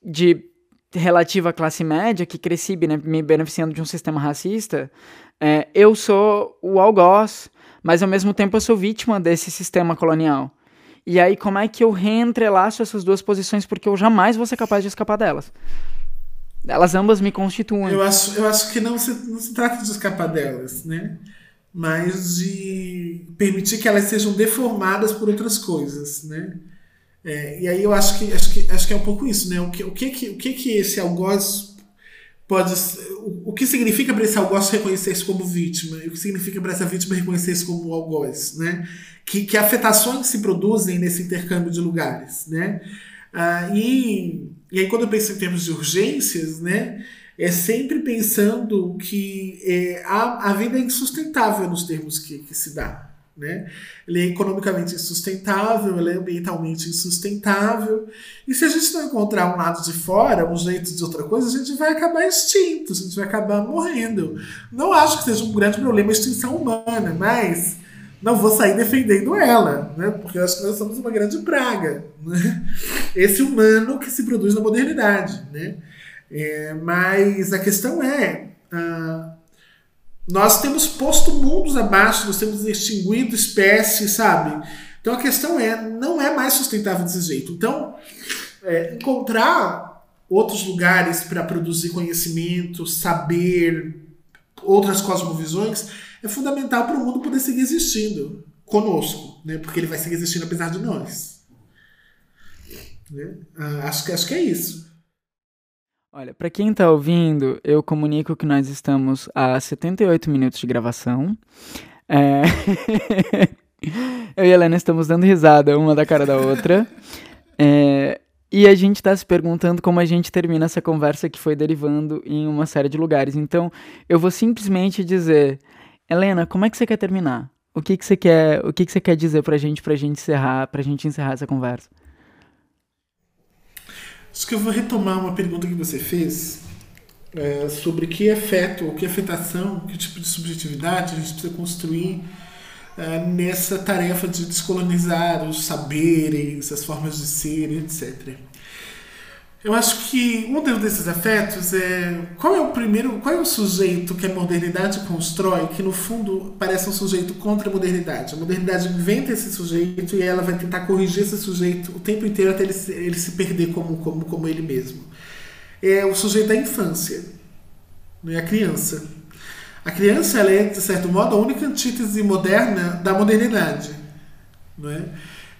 de relativa classe média, que cresci me beneficiando de um sistema racista, é, eu sou o algoz, mas ao mesmo tempo eu sou vítima desse sistema colonial. E aí, como é que eu reentrelaço essas duas posições? Porque eu jamais vou ser capaz de escapar delas. Elas ambas me constituem. Eu acho, eu acho que não se, não se trata de escapar delas, né? Mas de permitir que elas sejam deformadas por outras coisas, né? É, e aí eu acho que, acho que acho que é um pouco isso, né? O que, o que, que, o que, que esse algoz pode. O, o que significa para esse algoz reconhecer-se como vítima? E o que significa para essa vítima reconhecer-se como algoz, né? Que, que afetações se produzem nesse intercâmbio de lugares, né? Ah, e, e aí quando eu penso em termos de urgências, né? É sempre pensando que é, a, a vida é insustentável nos termos que, que se dá, né? Ele é economicamente insustentável, ele é ambientalmente insustentável. E se a gente não encontrar um lado de fora, um jeito de outra coisa, a gente vai acabar extinto, a gente vai acabar morrendo. Não acho que seja um grande problema a extinção humana, mas não vou sair defendendo ela, né? porque eu acho que nós somos uma grande praga. Né? Esse humano que se produz na modernidade. Né? É, mas a questão é. Ah, nós temos posto mundos abaixo, nós temos extinguido espécies, sabe? Então a questão é, não é mais sustentável desse jeito. Então, é, encontrar outros lugares para produzir conhecimento, saber, outras cosmovisões, é fundamental para o mundo poder seguir existindo conosco, né? porque ele vai seguir existindo apesar de nós. Né? Ah, acho, acho que é isso. Olha, para quem está ouvindo, eu comunico que nós estamos a 78 minutos de gravação. É... eu e a Helena estamos dando risada uma da cara da outra. É... E a gente está se perguntando como a gente termina essa conversa que foi derivando em uma série de lugares. Então, eu vou simplesmente dizer, Helena, como é que você quer terminar? O que, que você quer, o que, que você quer dizer pra gente, pra gente encerrar, pra gente encerrar essa conversa? Acho que eu vou retomar uma pergunta que você fez é, sobre que afeto, que afetação, que tipo de subjetividade a gente precisa construir é, nessa tarefa de descolonizar os saberes, as formas de ser, etc. Eu acho que um desses afetos é qual é o primeiro, qual é o sujeito que a modernidade constrói, que no fundo parece um sujeito contra a modernidade. A modernidade inventa esse sujeito e ela vai tentar corrigir esse sujeito o tempo inteiro até ele se, ele se perder como, como, como ele mesmo. É o sujeito da infância, não é a criança. A criança ela é, de certo modo, a única antítese moderna da modernidade. Não é?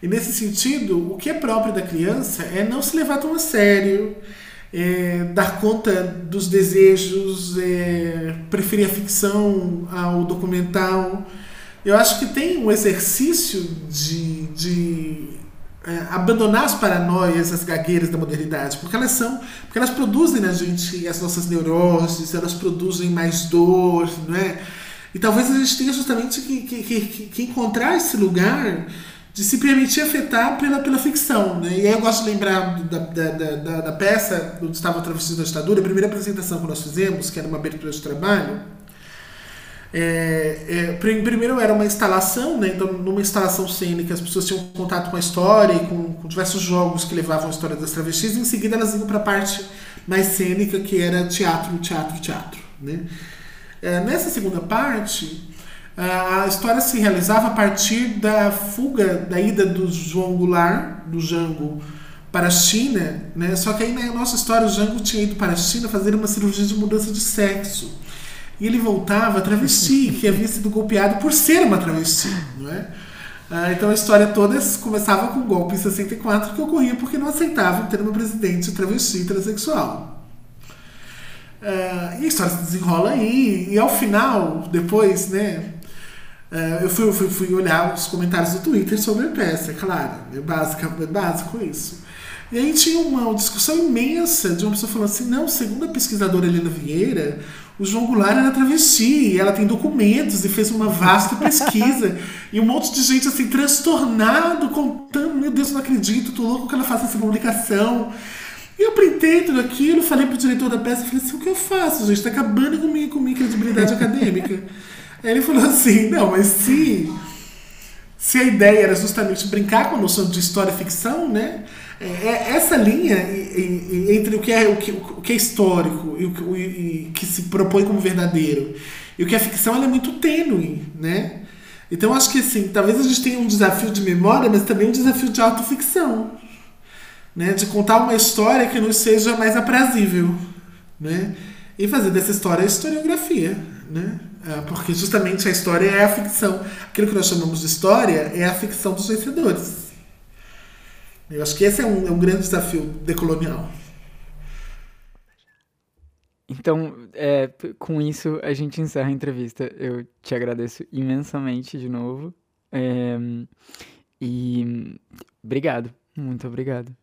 E nesse sentido, o que é próprio da criança é não se levar tão a sério, é, dar conta dos desejos, é, preferir a ficção ao documental. Eu acho que tem um exercício de, de é, abandonar as paranoias, as gagueiras da modernidade, porque elas são, porque elas produzem na gente as nossas neuroses, elas produzem mais dor, não é? E talvez a gente tenha justamente que, que, que, que encontrar esse lugar de se permitir afetar pela, pela ficção. Né? E aí eu gosto de lembrar da, da, da, da peça do Gustavo Travestido da Ditadura, a primeira apresentação que nós fizemos, que era uma abertura de trabalho. É, é, primeiro era uma instalação, né? então numa instalação cênica as pessoas tinham contato com a história e com, com diversos jogos que levavam a história das travestis, e em seguida elas iam para a parte mais cênica, que era teatro, teatro, teatro. Né? É, nessa segunda parte, a história se realizava a partir da fuga, da ida do João Goulart, do Jango, para a China, né? Só que aí na nossa história o Jango tinha ido para a China fazer uma cirurgia de mudança de sexo. E ele voltava travesti, que havia sido golpeado por ser uma travesti, não é? Ah, então a história toda começava com o golpe em 64 que ocorria porque não aceitavam ter uma presidente travesti transexual. Ah, e a história se desenrola aí, e ao final, depois, né, eu fui, fui, fui, olhar os comentários do Twitter sobre a peça, é claro, é básico, é básico isso. E aí tinha uma discussão imensa de uma pessoa falando assim, não, segundo a pesquisadora Helena Vieira, o João Goulart era travesti, ela tem documentos e fez uma vasta pesquisa. e um monte de gente assim, transtornado, contando, meu Deus, não acredito, tô louco que ela faça essa publicação. E eu printei tudo aquilo, falei pro diretor da peça, falei assim, o que eu faço, gente? Tá acabando com minha, com minha credibilidade acadêmica. Ele falou assim, não, mas se, se a ideia era justamente brincar com a noção de história e ficção, né? É, é essa linha entre o que é, o que, o que é histórico e o que, que se propõe como verdadeiro e o que é ficção é muito tênue, né? Então acho que assim, talvez a gente tenha um desafio de memória, mas também um desafio de autoficção. Né? De contar uma história que nos seja mais aprazível. Né? E fazer dessa história a historiografia. Né? É, porque justamente a história é a ficção. Aquilo que nós chamamos de história é a ficção dos vencedores. Eu acho que esse é um, é um grande desafio decolonial. Então, é, com isso, a gente encerra a entrevista. Eu te agradeço imensamente de novo. É, e obrigado, muito obrigado.